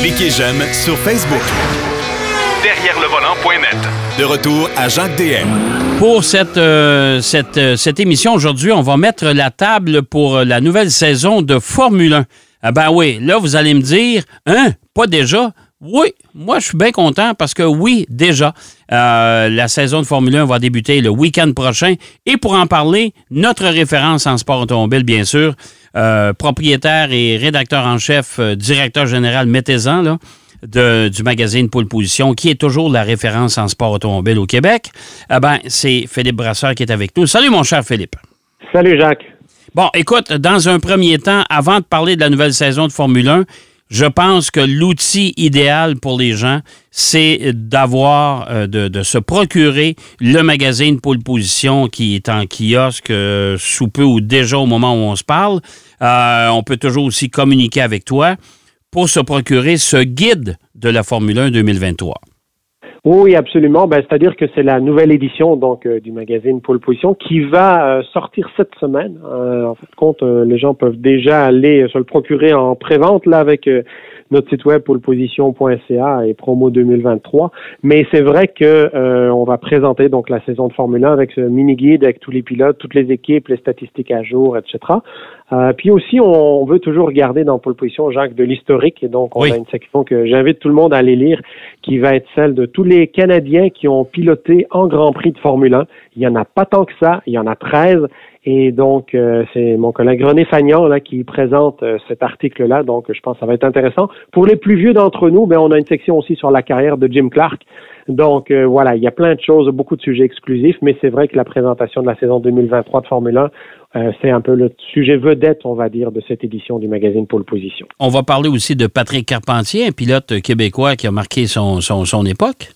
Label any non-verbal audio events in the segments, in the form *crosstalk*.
Cliquez j'aime sur Facebook. Derrière le volant.net. De retour à Jacques DM. Pour cette, euh, cette, euh, cette émission aujourd'hui, on va mettre la table pour euh, la nouvelle saison de Formule 1. Ah ben oui, là, vous allez me dire, hein, pas déjà? Oui, moi, je suis bien content parce que oui, déjà, la saison de Formule 1 va débuter le week-end prochain. Et pour en parler, notre référence en sport automobile, bien sûr, propriétaire et rédacteur en chef, directeur général, mettez-en, là, du magazine Pole Position, qui est toujours la référence en sport automobile au Québec, eh ben, c'est Philippe Brasseur qui est avec nous. Salut, mon cher Philippe. Salut, Jacques. Bon, écoute, dans un premier temps, avant de parler de la nouvelle saison de Formule 1, je pense que l'outil idéal pour les gens, c'est d'avoir, euh, de, se procurer le magazine Pole Position qui est en kiosque euh, sous peu ou déjà au moment où on se parle. Euh, on peut toujours aussi communiquer avec toi pour se procurer ce guide de la Formule 1 2023. Oui, absolument. Ben, C'est-à-dire que c'est la nouvelle édition donc euh, du magazine Pole Position qui va euh, sortir cette semaine. Euh, en fait, compte, les gens peuvent déjà aller se le procurer en pré-vente là avec notre site web poleposition.ca et promo 2023. Mais c'est vrai que on va présenter donc la saison de Formule 1 avec ce mini guide avec tous les pilotes, toutes les équipes, les statistiques à jour, etc. Euh, puis aussi, on, veut toujours garder dans Pole Position, Jacques, de l'historique. Et donc, on a une section que j'invite tout le monde à aller lire, qui va être celle de tous les Canadiens qui ont piloté en Grand Prix de Formule 1. Il y en a pas tant que ça, il y en a 13. Et donc, euh, c'est mon collègue René Fagnan là, qui présente euh, cet article-là. Donc, je pense que ça va être intéressant. Pour les plus vieux d'entre nous, ben, on a une section aussi sur la carrière de Jim Clark. Donc, euh, voilà, il y a plein de choses, beaucoup de sujets exclusifs, mais c'est vrai que la présentation de la saison 2023 de Formule 1, c'est un peu le sujet vedette, on va dire, de cette édition du magazine Pole Position. On va parler aussi de Patrick Carpentier, un pilote québécois qui a marqué son époque.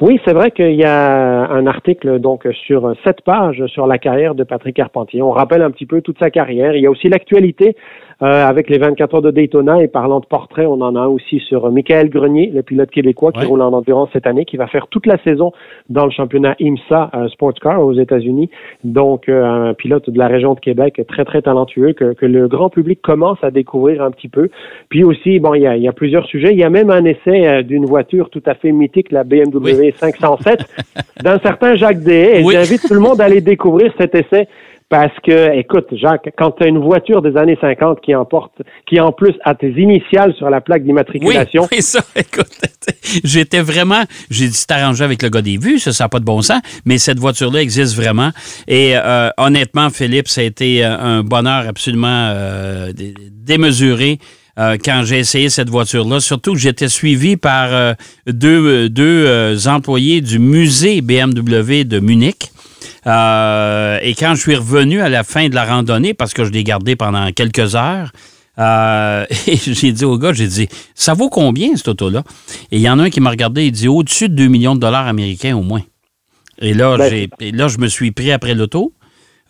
Oui, c'est vrai qu'il y a un article donc sur sept pages sur la carrière de Patrick Carpentier. On rappelle un petit peu toute sa carrière. Il y a aussi l'actualité euh, avec les 24 heures de Daytona et parlant de portrait, on en a aussi sur Michael Grenier, le pilote québécois qui roule en endurance cette année, qui va faire toute la saison dans le championnat IMSA euh, Sports Car aux États-Unis. Donc euh, un pilote de la région de Québec très très talentueux que, que, le grand public commence à découvrir un petit peu. Puis aussi, bon, il y a, il y a plusieurs sujets. Il y a même un essai d'une voiture tout à fait mythique, la BMW 507, *laughs* d'un certain Jacques Dehaye. Et j'invite tout le monde à aller découvrir cet essai parce que, écoute, Jacques, quand tu as une voiture des années 50 qui emporte, qui en plus a tes initiales sur la plaque d'immatriculation. Oui, *laughs* ça, écoute, *laughs* j'étais vraiment, j'ai dit, arrangé avec le gars des vues, ça, ça n'a pas de bon sens, mais cette voiture-là existe vraiment. Et euh, honnêtement, Philippe, ça a été euh, un bonheur absolument euh, démesuré. quand j'ai essayé cette voiture-là. Surtout que j'étais suivi par deux, deux employés du musée BMW de Munich. Euh, et quand je suis revenu à la fin de la randonnée, parce que je l'ai gardé pendant quelques heures, euh, *laughs* et j'ai dit au gars, j'ai dit, ça vaut combien cette auto-là? Et il y en a un qui m'a regardé, il dit, au-dessus de 2 millions de dollars américains au moins. Et là, ben, j'ai, là je me suis pris après l'auto.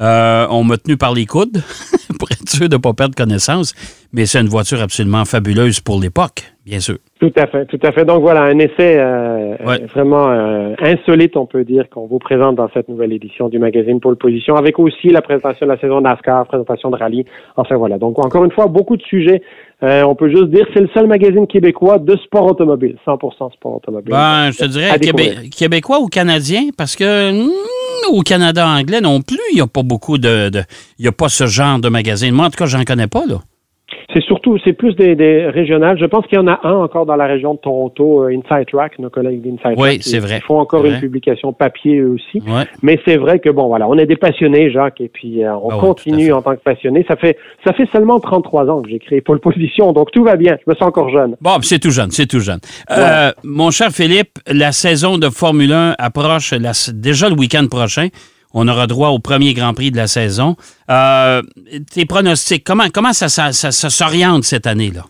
Euh, on m'a tenu par les coudes *laughs* pour être sûr de ne pas perdre connaissance. Mais c'est une voiture absolument fabuleuse pour l'époque, bien sûr. Tout à fait, tout à fait. Donc voilà, un essai euh, vraiment euh, insolite, on peut dire, qu'on vous présente dans cette nouvelle édition du magazine Pole Position, avec aussi la présentation de la saison NASCAR, présentation de rallye. Enfin voilà. Donc encore une fois, beaucoup de sujets. On peut juste dire c'est le seul magazine québécois de sport automobile, 100% sport automobile. Ben, je te dirais québécois ou canadien, parce que hmm, au Canada anglais non plus, il n'y a pas beaucoup de, il n'y a pas ce genre de magazine. Moi, en tout cas, j'en connais pas là. C'est surtout, c'est plus des, des, régionales. Je pense qu'il y en a un encore dans la région de Toronto, euh, Inside Track, nos collègues d'Inside oui, c'est vrai. Ils font encore une publication papier eux aussi. Mais c'est vrai que bon, voilà, on est des passionnés, Jacques, et puis euh, on ah continue en tant que passionnés. Ça fait, ça fait seulement 33 ans que j'ai créé Pole Position, donc tout va bien. Je me sens encore jeune. Bon, c'est tout jeune, c'est tout jeune. Euh, mon cher Philippe, la saison de Formule 1 approche déjà le week-end prochain on aura droit au premier Grand Prix de la saison. Euh, tes pronostics, comment, comment ça, s'oriente cette année-là?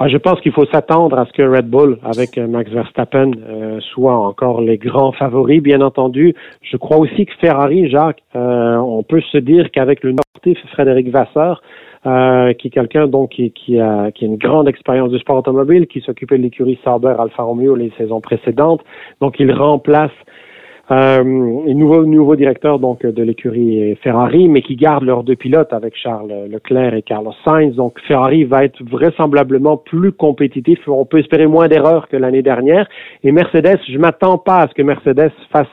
Ah, je pense qu'il faut s'attendre à ce que Red Bull, avec euh, Max Verstappen, euh, soit encore les grands favoris, bien entendu. Je crois aussi que Ferrari, Jacques, on peut se dire qu'avec le Nortif Frédéric Vasseur, qui est quelqu'un donc qui, qui, a, qui a une grande expérience du sport automobile, qui s'occupait de l'écurie Sauber Alfa Romeo les saisons précédentes, donc il remplace Euh, nouveau, nouveau directeur donc de l'écurie Ferrari, mais qui garde leurs deux pilotes avec Charles Leclerc et Carlos Sainz. Donc Ferrari va être vraisemblablement plus compétitif. On peut espérer moins d'erreurs que l'année dernière. Et Mercedes, je m'attends pas à ce que Mercedes fasse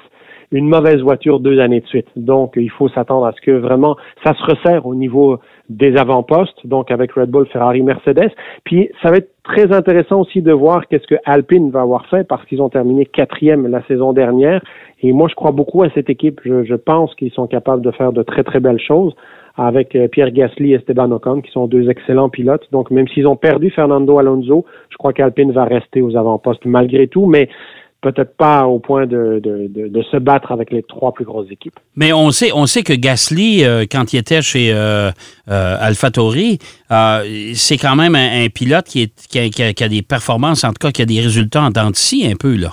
une mauvaise voiture deux années de suite. Donc, il faut s'attendre à ce que vraiment ça se resserre au niveau des avant-postes, donc avec Red Bull, Ferrari, Mercedes. Puis, ça va être très intéressant aussi de voir qu'est-ce que Alpine va avoir fait parce qu'ils ont terminé quatrième la saison dernière. Et moi, je crois beaucoup à cette équipe. Je, je pense qu'ils sont capables de faire de très, très belles choses avec euh, Pierre Gasly et Esteban Ocon, qui sont deux excellents pilotes. Donc, même s'ils ont perdu Fernando Alonso, je crois qu'Alpine va rester aux avant-postes malgré tout. Mais peut-être pas au point de, de, se battre avec les trois plus grosses équipes. Mais on sait, on sait que Gasly, euh, quand il était chez euh, euh euh, c'est quand même un, pilote qui, est, qui a, qui, a, des performances, en tout cas, qui a des résultats en dents un peu, là.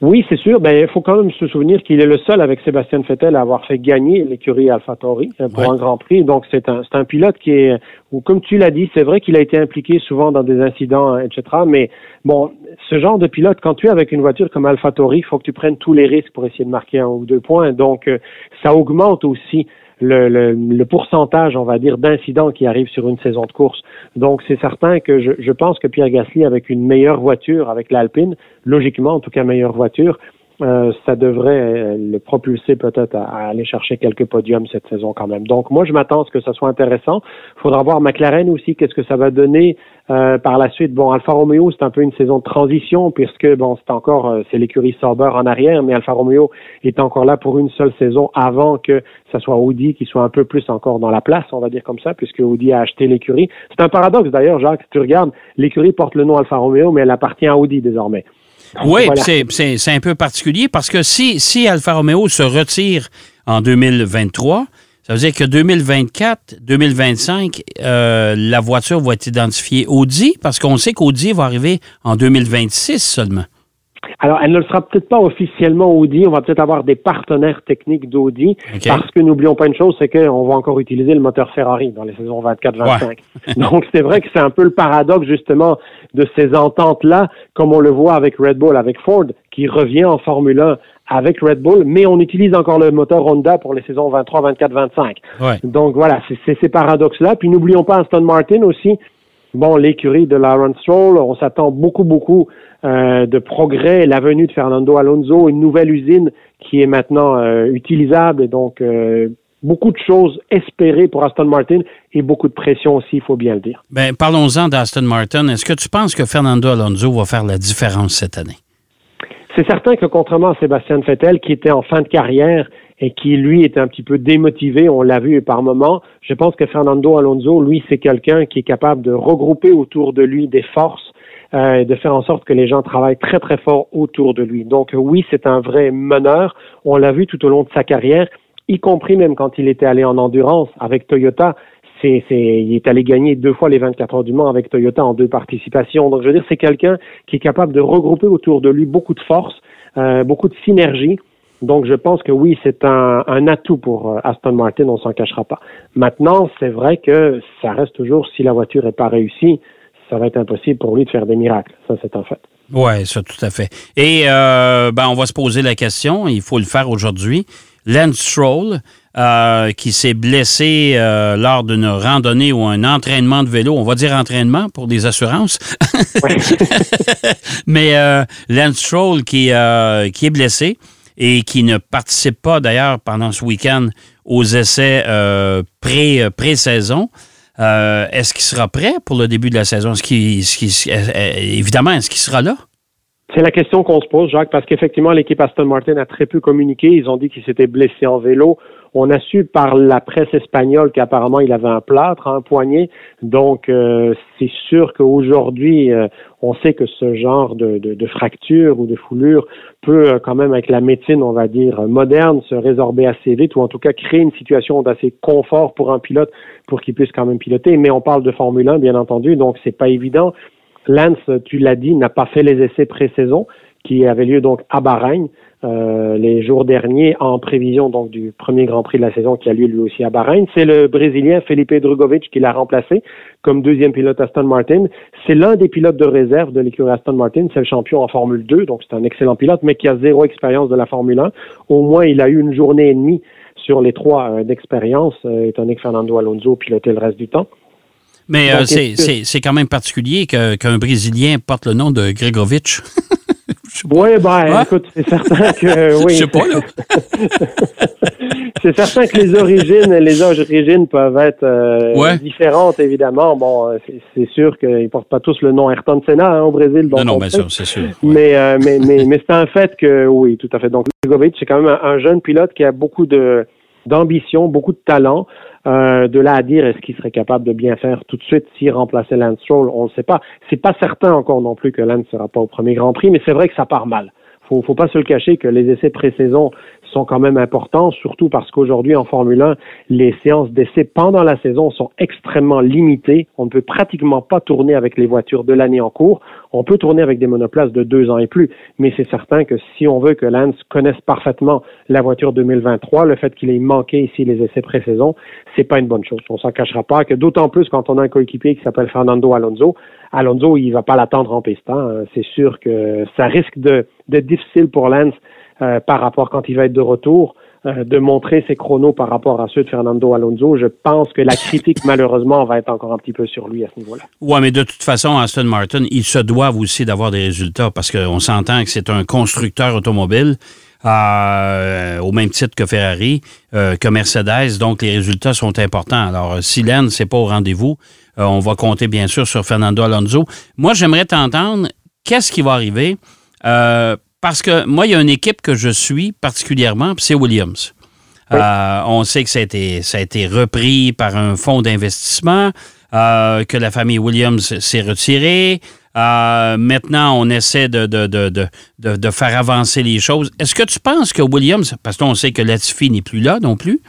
Oui, c'est sûr. Ben, il faut quand même se souvenir qu'il est le seul avec Sébastien Vettel à avoir fait gagner l'écurie AlphaTauri euh, pour un Grand Prix. Donc, c'est un, c'est un pilote qui est, ou comme tu l'as dit, c'est vrai qu'il a été impliqué souvent dans des incidents, euh, etc. Mais bon, ce genre de pilote, quand tu es avec une voiture comme AlphaTauri, il faut que tu prennes tous les risques pour essayer de marquer un ou deux points. Donc, euh, ça augmente aussi le, le, le, pourcentage, on va dire, d'incidents qui arrivent sur une saison de course. Donc, c'est certain que je, je, pense que Pierre Gasly, avec une meilleure voiture, avec l'Alpine, logiquement, en tout cas, meilleure voiture, euh, ça devrait euh, le propulser peut-être à, aller chercher quelques podiums cette saison quand même. Donc moi je m'attends à ce que ça soit intéressant. Il faudra voir McLaren aussi qu'est-ce que ça va donner euh, par la suite. Bon Alfa Romeo c'est un peu une saison de transition puisque bon c'est encore c'est l'écurie Sauber en arrière, mais Alfa Romeo est encore là pour une seule saison avant que ça soit Audi qui soit un peu plus encore dans la place, on va dire comme ça, puisque Audi a acheté l'écurie. C'est un paradoxe d'ailleurs, Jacques, tu regardes, l'écurie porte le nom Alfa Romeo, mais elle appartient à Audi désormais. Oui, c'est un peu particulier parce que si, si Alfa Romeo se retire en 2023, ça veut dire que 2024, 2025, euh, la voiture va être identifiée Audi parce qu'on sait qu'Audi va arriver en 2026 seulement. Alors, elle ne le sera peut-être pas officiellement Audi. On va peut-être avoir des partenaires techniques d'Audi. Parce que n'oublions pas une chose, c'est qu'on va encore utiliser le moteur Ferrari dans les saisons 24-25. *laughs* Donc, c'est vrai que c'est un peu le paradoxe, justement, de ces ententes-là, comme on le voit avec Red Bull, avec Ford, qui revient en Formule 1 avec Red Bull, mais on utilise encore le moteur Honda pour les saisons 23, 24, 25. Donc, voilà, c'est ces paradoxes-là. Puis, n'oublions pas Aston Martin aussi. Bon, l'écurie de Lawrence Stroll, on s'attend beaucoup, beaucoup euh, de progrès, la venue de Fernando Alonso, une nouvelle usine qui est maintenant euh, utilisable et donc euh, beaucoup de choses espérées pour Aston Martin et beaucoup de pression aussi, il faut bien le dire. Ben, parlons-en d'Aston Martin. Est-ce que tu penses que Fernando Alonso va faire la différence cette année? C'est certain que contrairement à Sébastien Vettel, qui était en fin de carrière et qui, lui, était un petit peu démotivé, on l'a vu par moments, je pense que Fernando Alonso, lui, c'est quelqu'un qui est capable de regrouper autour de lui des forces euh, de faire en sorte que les gens travaillent très très fort autour de lui. Donc oui, c'est un vrai meneur. On l'a vu tout au long de sa carrière, y compris même quand il était allé en endurance avec Toyota. C'est, c'est, il est allé gagner deux fois les 24 heures du Mans avec Toyota en deux participations. Donc je veux dire, c'est quelqu'un qui est capable de regrouper autour de lui beaucoup de force, euh, beaucoup de synergie. Donc, je pense que oui, c'est un, un, atout pour euh, Aston Martin, on s'en cachera pas. Maintenant, c'est vrai que ça reste toujours, si la voiture n'est pas réussie, ça va être impossible pour lui de faire des miracles. Ça, c'est un fait. Oui, ça, tout à fait. Et euh, ben, on va se poser la question, il faut le faire aujourd'hui. Lance Stroll, euh, qui s'est blessé euh, lors d'une randonnée ou un entraînement de vélo, on va dire entraînement pour des assurances. *laughs* *laughs* Mais Lance Stroll qui, qui est blessé et qui ne participe pas d'ailleurs pendant ce week-end aux essais pré-saison. Euh, est-ce qu'il sera prêt pour le début de la saison? Est-ce qu'il, euh, évidemment, est-ce qu'il sera là? C'est la question qu'on se pose, Jacques, parce qu'effectivement, l'équipe Aston Martin a très peu communiqué. Ils ont dit qu'il s'était blessé en vélo. On a su par la presse espagnole qu'apparemment il avait un plâtre, un poignet. Donc euh, c'est sûr qu'aujourd'hui, euh, on sait que ce genre de, de, fracture ou de foulure peut euh, quand même, avec la médecine, on va dire moderne, se résorber assez vite ou en tout cas créer une situation d'assez confort pour un pilote pour qu'il puisse quand même piloter. Mais on parle de Formule 1, bien entendu, donc c'est pas évident. Lance, tu l'as dit, n'a pas fait les essais pré-saison qui avait lieu donc à Bahreïn. Euh, les jours derniers en prévision donc du premier Grand Prix de la saison qui a lieu lui aussi à Bahreïn. C'est le Brésilien Felipe Drugovic qui l'a remplacé comme deuxième pilote Aston Martin. C'est l'un des pilotes de réserve de l'écurie Aston Martin. C'est le champion en Formule 2, donc c'est un excellent pilote, mais qui a zéro expérience de la Formule 1. Au moins, il a eu une journée et demie sur les trois euh, d'expérience, euh, étant donné que Fernando Alonso pilotait le reste du temps. Mais c'est quand même particulier qu'un Brésilien porte le nom de Gregovic. *laughs* Oui, ben, écoute, c'est certain que. *laughs* Oui. Je sais pas, là. *laughs* c'est certain que les origines, les origines peuvent être euh, différentes, évidemment. Bon, euh, c'est sûr qu'ils ne portent pas tous le nom Ayrton Senna hein, au Brésil. non, non, mais ça, c'est sûr. Mais, euh, mais, mais, mais c'est un fait que, oui, tout à fait. Donc, Legovic, c'est quand même un, jeune pilote qui a beaucoup de d'ambition, beaucoup de talent. Euh, de là à dire est-ce qu'il serait capable de bien faire tout de suite s'il remplaçait Lance Stroll, on ne sait pas. C'est pas certain encore non plus que Lance sera pas au premier Grand Prix, mais c'est vrai que ça part mal. Faut, faut pas se le cacher que les essais pré-saison sont quand même importants, surtout parce qu'aujourd'hui en Formule 1, les séances d'essais pendant la saison sont extrêmement limitées. On ne peut pratiquement pas tourner avec les voitures de l'année en cours. On peut tourner avec des monoplaces de deux ans et plus, mais c'est certain que si on veut que Lance connaisse parfaitement la voiture 2023, le fait qu'il ait manqué ici les essais pré-saison, c'est pas une bonne chose. On s'en cachera pas que d'autant plus quand on a un coéquipier qui s'appelle Fernando Alonso, Alonso, il va pas l'attendre en piste. Hein. C'est sûr que ça risque d'être difficile pour Lance euh, par rapport quand il va être de retour, euh, de montrer ses chronos par rapport à ceux de Fernando Alonso. Je pense que la critique, *laughs* malheureusement, va être encore un petit peu sur lui à ce niveau-là. Oui, mais de toute façon, Aston Martin, ils se doivent aussi d'avoir des résultats parce qu'on s'entend que c'est un constructeur automobile. Euh, au même titre que Ferrari, que Mercedes. Donc, les résultats sont importants. Alors, si Lens n'est pas au rendez-vous, on va compter bien sûr sur Fernando Alonso. Moi, j'aimerais t'entendre. Qu'est-ce qui va arriver? Parce que moi, il y a une équipe que je suis particulièrement, c'est Williams. Euh, on sait que ça a, été, ça a été repris par un fonds d'investissement, euh, que la famille Williams s'est retirée. Euh, maintenant, on essaie de, de, de, de, faire avancer les choses. Est-ce que tu penses que Williams, parce qu'on sait que Latifi n'est plus là non plus,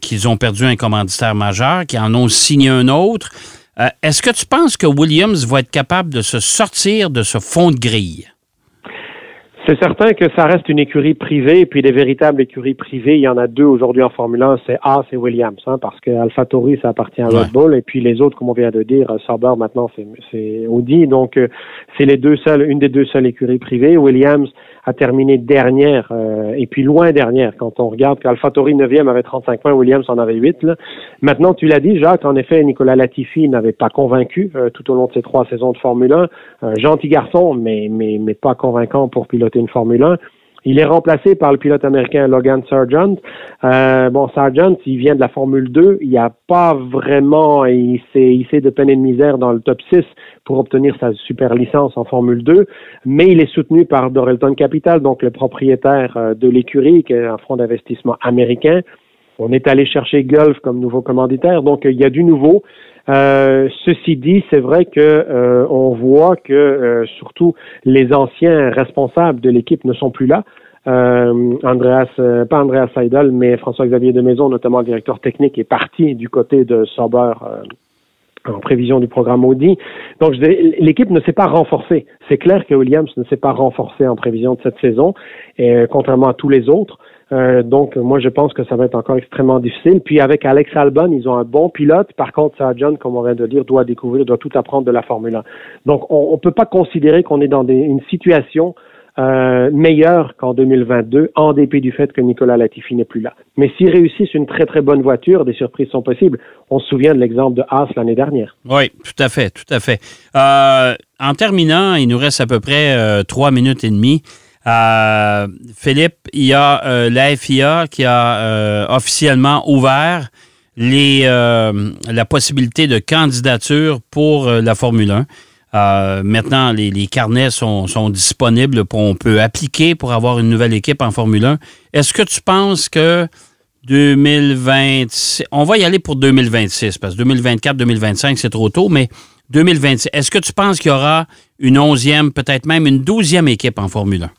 qu'ils ont perdu un commanditaire majeur, qu'ils en ont signé un autre, est-ce que tu penses que Williams va être capable de se sortir de ce fond de grille? C'est certain que ça reste une écurie privée, et puis des véritables écuries privées, il y en a deux aujourd'hui en Formule 1, c'est Haas et Williams, hein, parce que AlphaTauri, ça appartient à Red Bull, et puis les autres, comme on vient de dire, Sauber maintenant, c'est Audi, donc euh, c'est les deux seuls, une des deux seules écuries privées. Williams a terminé dernière, euh, et puis loin dernière, quand on regarde qu'AlphaTauri 9e avait 35 points, Williams en avait 8. Là. Maintenant, tu l'as dit, Jacques, en effet, Nicolas Latifi n'avait pas convaincu euh, tout au long de ces trois saisons de Formule 1. gentil garçon, mais, mais, mais pas convaincant pour piloter une Formule 1. Il est remplacé par le pilote américain Logan Sargent. Euh, bon, Sargent, il vient de la Formule 2. Il n'y a pas vraiment, il s'est de peine et de misère dans le top 6 pour obtenir sa super licence en Formule 2, mais il est soutenu par Dorelton Capital, donc le propriétaire euh, de l'écurie, qui est un fonds d'investissement américain. On est allé chercher Gulf comme nouveau commanditaire, donc il y a du nouveau. Euh, ceci dit, c'est vrai que euh, on voit que euh, surtout les anciens responsables de l'équipe ne sont plus là. Andreas, pas Andreas Seidel, mais François-Xavier de Maison, notamment le directeur technique, est parti du côté de Sauber en prévision du programme Audi. Donc, l'équipe ne s'est pas renforcée. C'est clair que Williams ne s'est pas renforcé en prévision de cette saison, et, contrairement à tous les autres. Euh, donc, moi, je pense que ça va être encore extrêmement difficile. Puis, avec Alex Albon, ils ont un bon pilote. Par contre, John, comme on vient de dire, doit découvrir, doit tout apprendre de la Formule 1. Donc, on ne peut pas considérer qu'on est dans une situation euh, meilleure qu'en 2022, en dépit du fait que Nicolas Latifi n'est plus là. Mais s'ils réussissent une très, très bonne voiture, des surprises sont possibles. On se souvient de l'exemple de Haas l'année dernière. Oui, tout à fait, tout à fait. Euh, en terminant, il nous reste à peu près trois minutes et demie. Euh, Philippe, il y a euh, la FIA qui a euh, officiellement ouvert les, la possibilité de candidature pour la Formule 1. maintenant, les, carnets sont, disponibles. Pour, on peut appliquer pour avoir une nouvelle équipe en Formule 1. Est-ce que tu penses que 2026, on va y aller pour 2026 parce que 2024-2025, c'est trop tôt, mais 2026, est-ce que tu penses qu'il y aura une onzième, peut-être même une douzième équipe en Formule 1?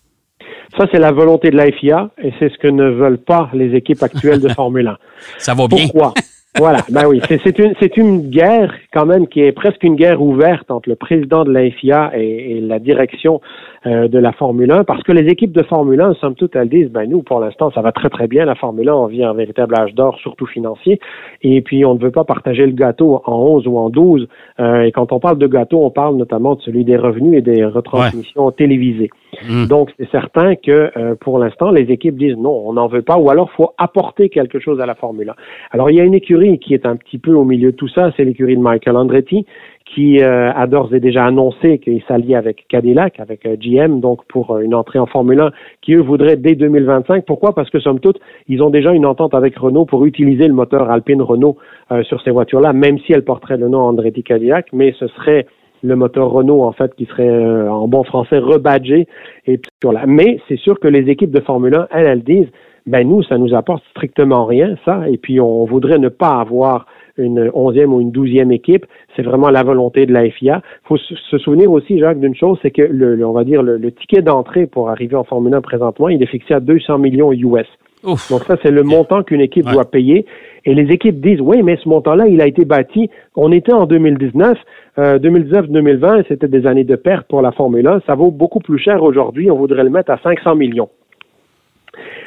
Ça, c'est la volonté de la FIA et c'est ce que ne veulent pas les équipes actuelles de *laughs* Formule 1. Ça va bien. Pourquoi? voilà, ben oui, c'est une, une guerre quand même qui est presque une guerre ouverte entre le président de la FIA et, et la direction euh, de la Formule 1, parce que les équipes de Formule 1, somme toute, elles disent, ben nous, pour l'instant, ça va très très bien, la Formule 1, on vit un véritable âge d'or, surtout financier, et puis on ne veut pas partager le gâteau en 11 ou en 12, euh, et quand on parle de gâteau, on parle notamment de celui des revenus et des retransmissions télévisées. Mm. Donc, c'est certain que euh, pour l'instant, les équipes disent non, on n'en veut pas, ou alors faut apporter quelque chose à la Formule 1. Alors, il y a une écurie qui est un petit peu au milieu de tout ça, c'est l'écurie de Michael Andretti, qui euh, a d'ores et déjà annoncé qu'il s'allie avec Cadillac, avec euh, GM, donc pour une entrée en Formule 1, qui eux voudraient dès 2025. Pourquoi? Parce que somme toute, ils ont déjà une entente avec Renault pour utiliser le moteur Alpine Renault sur ces voitures-là, même si elles porteraient le nom Andretti Cadillac, mais ce serait le moteur Renault, en fait, qui serait euh, en bon français rebadgé. Et là. Mais c'est sûr que les équipes de Formule 1, elles, elles disent, ben nous, ça nous apporte strictement rien, ça, et puis on voudrait ne pas avoir une onzième ou une douzième équipe. C'est vraiment la volonté de la FIA. Il faut se souvenir aussi, Jacques, d'une chose, c'est que le, on va dire le, ticket d'entrée pour arriver en Formule 1 présentement, il est fixé à 200 millions US. Donc ça, c'est le montant qu'une équipe doit payer. Et les équipes disent, oui, mais ce montant-là, il a été bâti. On était en 2019, 2019-2020, euh, c'était des années de perte pour la Formule 1. Ça vaut beaucoup plus cher aujourd'hui. On voudrait le mettre à 500 millions.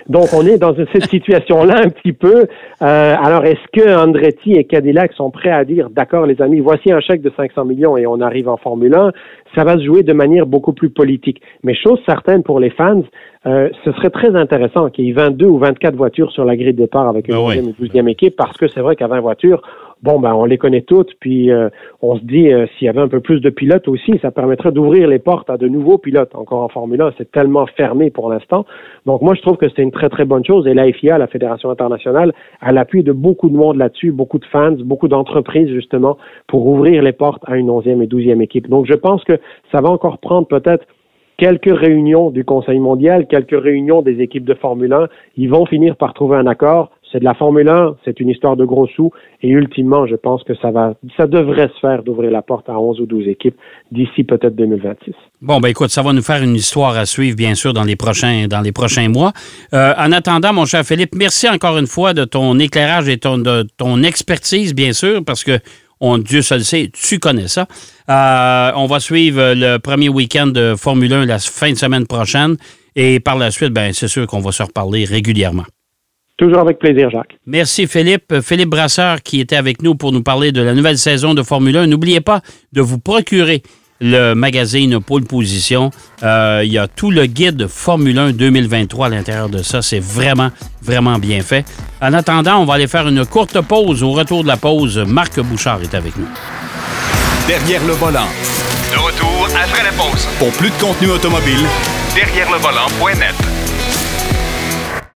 Donc, on est dans cette situation-là un petit peu. Euh, alors, est-ce que Andretti et Cadillac sont prêts à dire, d'accord, les amis, voici un chèque de 500 millions et on arrive en Formule 1? Ça va se jouer de manière beaucoup plus politique. Mais chose certaine pour les fans, euh, ce serait très intéressant qu'il y ait 22 ou 24 voitures sur la grille de départ avec une 11e ou 12e équipe, parce que c'est vrai qu'à 20 voitures, bon, ben, on les connaît toutes, puis euh, on se dit, euh, s'il y avait un peu plus de pilotes aussi, ça permettrait d'ouvrir les portes à de nouveaux pilotes. Encore en Formule 1, c'est tellement fermé pour l'instant. Donc, moi, je trouve que c'est une très, très bonne chose. Et la FIA, la Fédération internationale, a l'appui de beaucoup de monde là-dessus, beaucoup de fans, beaucoup d'entreprises, justement, pour ouvrir les portes à une 11e et 12e équipe. Donc, je pense que ça va encore prendre peut-être quelques réunions du Conseil mondial, quelques réunions des équipes de Formule 1. Ils vont finir par trouver un accord. C'est de la Formule 1, c'est une histoire de gros sous. Et ultimement, je pense que ça va, ça devrait se faire d'ouvrir la porte à 11 ou 12 équipes d'ici peut-être 2026. Bon, ben écoute, ça va nous faire une histoire à suivre, bien sûr, dans les prochains, dans les prochains mois. Euh, en attendant, mon cher Philippe, merci encore une fois de ton éclairage et de ton expertise, bien sûr, parce que on, Dieu seul sait, tu connais ça. Euh, on va suivre le premier week-end de Formule 1 la fin de semaine prochaine. Et par la suite, ben, c'est sûr qu'on va se reparler régulièrement. Toujours avec plaisir, Jacques. Merci, Philippe. Philippe Brasseur qui était avec nous pour nous parler de la nouvelle saison de Formule 1. N'oubliez pas de vous procurer le magazine Pôle Position. Euh, il y a tout le guide Formule 1 2023 à l'intérieur de ça. C'est vraiment, vraiment bien fait. En attendant, on va aller faire une courte pause. Au retour de la pause, Marc Bouchard est avec nous. Derrière le volant. De retour après la pause. Pour plus de contenu automobile, derrière le volant.net.